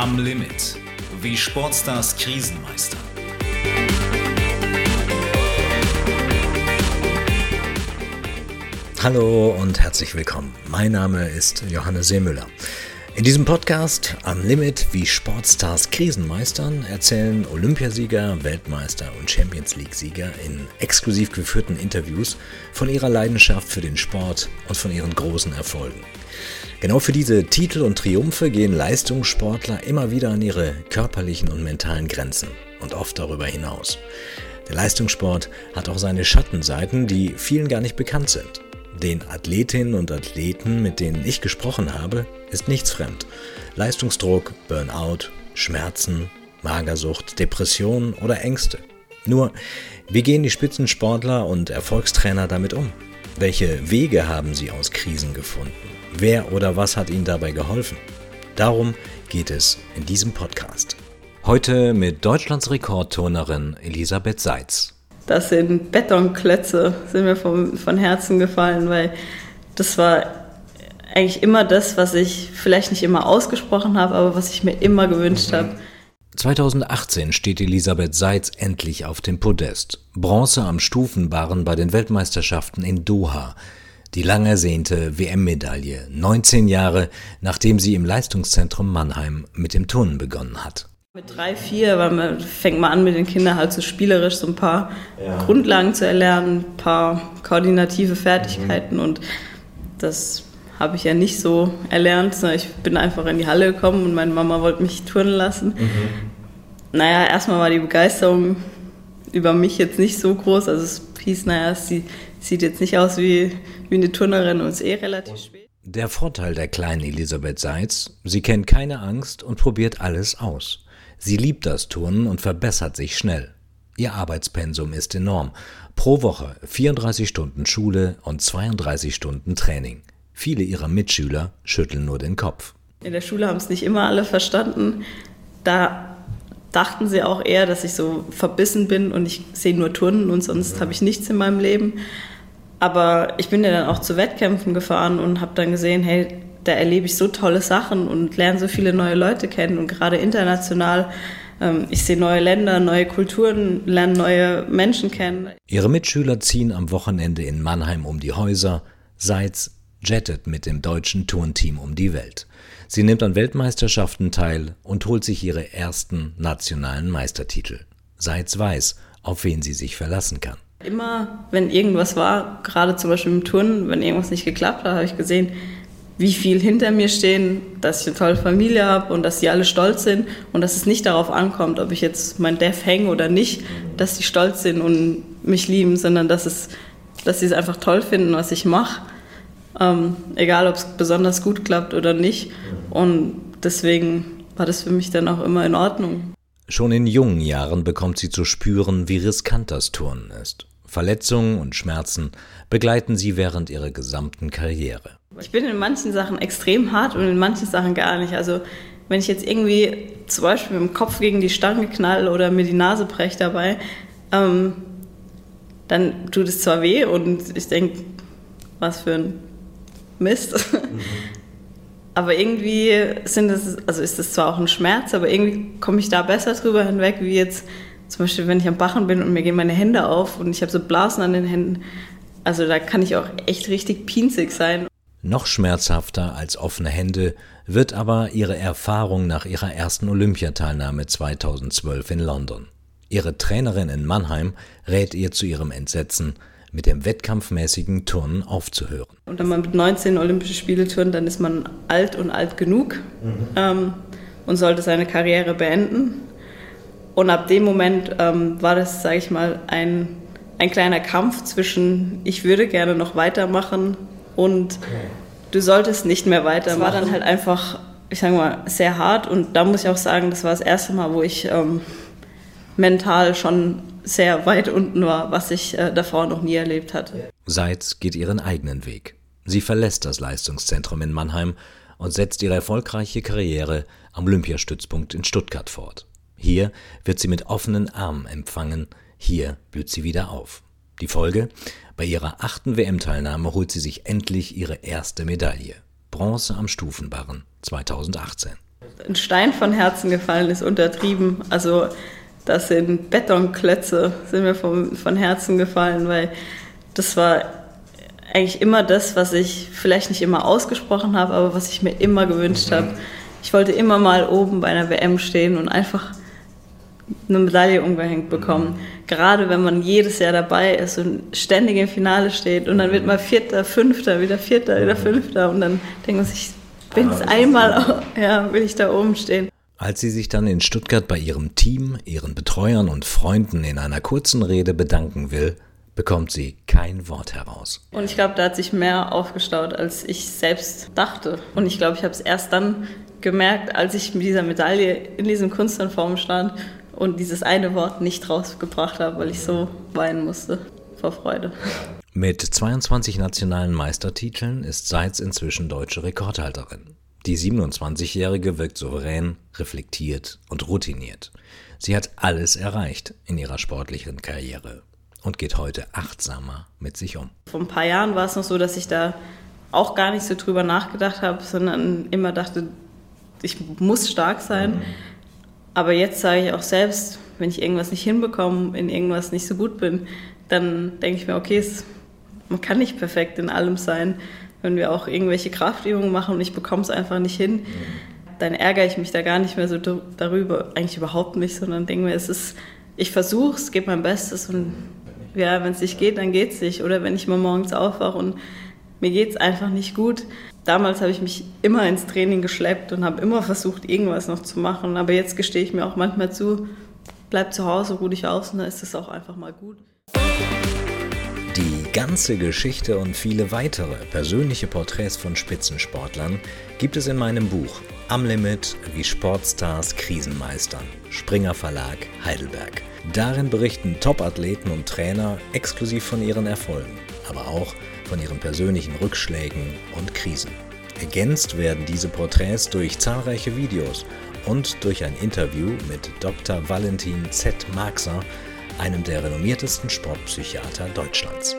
Am Limit. Wie Sportstars Krisen meistern. Hallo und herzlich willkommen. Mein Name ist Johannes Seemüller. In diesem Podcast Am Limit, wie Sportstars Krisen meistern, erzählen Olympiasieger, Weltmeister und Champions League-Sieger in exklusiv geführten Interviews von ihrer Leidenschaft für den Sport und von ihren großen Erfolgen. Genau für diese Titel und Triumphe gehen Leistungssportler immer wieder an ihre körperlichen und mentalen Grenzen und oft darüber hinaus. Der Leistungssport hat auch seine Schattenseiten, die vielen gar nicht bekannt sind. Den Athletinnen und Athleten, mit denen ich gesprochen habe, ist nichts fremd. Leistungsdruck, Burnout, Schmerzen, Magersucht, Depressionen oder Ängste. Nur, wie gehen die Spitzensportler und Erfolgstrainer damit um? Welche Wege haben sie aus Krisen gefunden? Wer oder was hat ihnen dabei geholfen? Darum geht es in diesem Podcast. Heute mit Deutschlands Rekordturnerin Elisabeth Seitz. Das sind Betonklötze, sind mir vom, von Herzen gefallen, weil das war eigentlich immer das, was ich vielleicht nicht immer ausgesprochen habe, aber was ich mir immer gewünscht habe. 2018 steht Elisabeth Seitz endlich auf dem Podest. Bronze am Stufenbarren bei den Weltmeisterschaften in Doha. Die lang ersehnte WM-Medaille, 19 Jahre nachdem sie im Leistungszentrum Mannheim mit dem Turnen begonnen hat. Mit drei, vier weil man, fängt man an, mit den Kindern halt so spielerisch so ein paar ja. Grundlagen zu erlernen, ein paar koordinative Fertigkeiten mhm. und das habe ich ja nicht so erlernt, sondern ich bin einfach in die Halle gekommen und meine Mama wollte mich turnen lassen. Mhm. Naja, erstmal war die Begeisterung über mich jetzt nicht so groß, also es hieß, naja, sie sieht jetzt nicht aus wie, wie eine Turnerin und ist eh relativ spät. Der Vorteil der kleinen Elisabeth Seitz, sie kennt keine Angst und probiert alles aus. Sie liebt das Turnen und verbessert sich schnell. Ihr Arbeitspensum ist enorm. Pro Woche 34 Stunden Schule und 32 Stunden Training. Viele ihrer Mitschüler schütteln nur den Kopf. In der Schule haben es nicht immer alle verstanden. Da dachten sie auch eher, dass ich so verbissen bin und ich sehe nur Turnen und sonst habe ich nichts in meinem Leben. Aber ich bin ja dann auch zu Wettkämpfen gefahren und habe dann gesehen, hey, da erlebe ich so tolle Sachen und lerne so viele neue Leute kennen und gerade international. Ähm, ich sehe neue Länder, neue Kulturen, lerne neue Menschen kennen. Ihre Mitschüler ziehen am Wochenende in Mannheim um die Häuser. Seitz jettet mit dem deutschen Turnteam um die Welt. Sie nimmt an Weltmeisterschaften teil und holt sich ihre ersten nationalen Meistertitel. Seitz weiß, auf wen sie sich verlassen kann. Immer, wenn irgendwas war, gerade zum Beispiel im Turnen, wenn irgendwas nicht geklappt hat, habe ich gesehen, wie viel hinter mir stehen, dass ich eine tolle Familie habe und dass sie alle stolz sind und dass es nicht darauf ankommt, ob ich jetzt mein Dev hänge oder nicht, dass sie stolz sind und mich lieben, sondern dass, es, dass sie es einfach toll finden, was ich mache. Ähm, egal, ob es besonders gut klappt oder nicht. Und deswegen war das für mich dann auch immer in Ordnung. Schon in jungen Jahren bekommt sie zu spüren, wie riskant das Turnen ist. Verletzungen und Schmerzen begleiten sie während ihrer gesamten Karriere. Ich bin in manchen Sachen extrem hart und in manchen Sachen gar nicht. Also wenn ich jetzt irgendwie zum Beispiel mit dem Kopf gegen die Stange knall oder mir die Nase breche dabei, ähm, dann tut es zwar weh und ich denke, was für ein Mist. Mhm. aber irgendwie sind das, also ist das zwar auch ein Schmerz, aber irgendwie komme ich da besser drüber hinweg, wie jetzt zum Beispiel, wenn ich am Bachen bin und mir gehen meine Hände auf und ich habe so Blasen an den Händen. Also da kann ich auch echt richtig pinzig sein. Noch schmerzhafter als offene Hände wird aber ihre Erfahrung nach ihrer ersten Olympiateilnahme 2012 in London. Ihre Trainerin in Mannheim rät ihr zu ihrem Entsetzen, mit dem wettkampfmäßigen Turnen aufzuhören. Und wenn man mit 19 Olympische Spiele turnt, dann ist man alt und alt genug mhm. ähm, und sollte seine Karriere beenden. Und ab dem Moment ähm, war das, sage ich mal, ein, ein kleiner Kampf zwischen, ich würde gerne noch weitermachen und du solltest nicht mehr weiter. Das war dann halt einfach, ich sage mal, sehr hart. Und da muss ich auch sagen, das war das erste Mal, wo ich ähm, mental schon sehr weit unten war, was ich äh, davor noch nie erlebt hatte. Seitz geht ihren eigenen Weg. Sie verlässt das Leistungszentrum in Mannheim und setzt ihre erfolgreiche Karriere am Olympiastützpunkt in Stuttgart fort. Hier wird sie mit offenen Armen empfangen, hier blüht sie wieder auf. Die Folge? Bei ihrer achten WM-Teilnahme holt sie sich endlich ihre erste Medaille. Bronze am Stufenbarren 2018. ein Stein von Herzen gefallen ist untertrieben. Also das sind Betonklötze, sind mir vom, von Herzen gefallen, weil das war eigentlich immer das, was ich vielleicht nicht immer ausgesprochen habe, aber was ich mir immer gewünscht mhm. habe. Ich wollte immer mal oben bei einer WM stehen und einfach eine Medaille umgehängt bekommen. Mhm. Gerade wenn man jedes Jahr dabei ist und ständig im Finale steht und dann wird mal Vierter, Fünfter, wieder Vierter, wieder mhm. Fünfter und dann denkt man sich, bin es einmal, ja, will ich da oben stehen. Als sie sich dann in Stuttgart bei ihrem Team, ihren Betreuern und Freunden in einer kurzen Rede bedanken will, bekommt sie kein Wort heraus. Und ich glaube, da hat sich mehr aufgestaut, als ich selbst dachte. Und ich glaube, ich habe es erst dann gemerkt, als ich mit dieser Medaille in diesem Kunstuniform stand und dieses eine Wort nicht rausgebracht habe, weil ich so weinen musste vor Freude. Mit 22 nationalen Meistertiteln ist Seitz inzwischen deutsche Rekordhalterin. Die 27-Jährige wirkt souverän, reflektiert und routiniert. Sie hat alles erreicht in ihrer sportlichen Karriere und geht heute achtsamer mit sich um. Vor ein paar Jahren war es noch so, dass ich da auch gar nicht so drüber nachgedacht habe, sondern immer dachte, ich muss stark sein. Mhm. Aber jetzt sage ich auch selbst, wenn ich irgendwas nicht hinbekomme, in irgendwas nicht so gut bin, dann denke ich mir, okay, es, man kann nicht perfekt in allem sein. Wenn wir auch irgendwelche Kraftübungen machen und ich bekomme es einfach nicht hin, dann ärgere ich mich da gar nicht mehr so darüber, eigentlich überhaupt nicht, sondern denke mir, es ist, ich versuche es, gebe mein Bestes und ja, wenn es nicht geht, dann geht es nicht. Oder wenn ich mal morgens aufwache und mir geht es einfach nicht gut. Damals habe ich mich immer ins Training geschleppt und habe immer versucht, irgendwas noch zu machen. Aber jetzt gestehe ich mir auch manchmal zu, bleib zu Hause, ruh dich aus und dann ist es auch einfach mal gut. Die ganze Geschichte und viele weitere persönliche Porträts von Spitzensportlern gibt es in meinem Buch Am Limit wie Sportstars Krisen meistern. Springer Verlag Heidelberg. Darin berichten Topathleten und Trainer exklusiv von ihren Erfolgen, aber auch von ihren persönlichen Rückschlägen und Krisen. Ergänzt werden diese Porträts durch zahlreiche Videos und durch ein Interview mit Dr. Valentin Z. Marxer, einem der renommiertesten Sportpsychiater Deutschlands.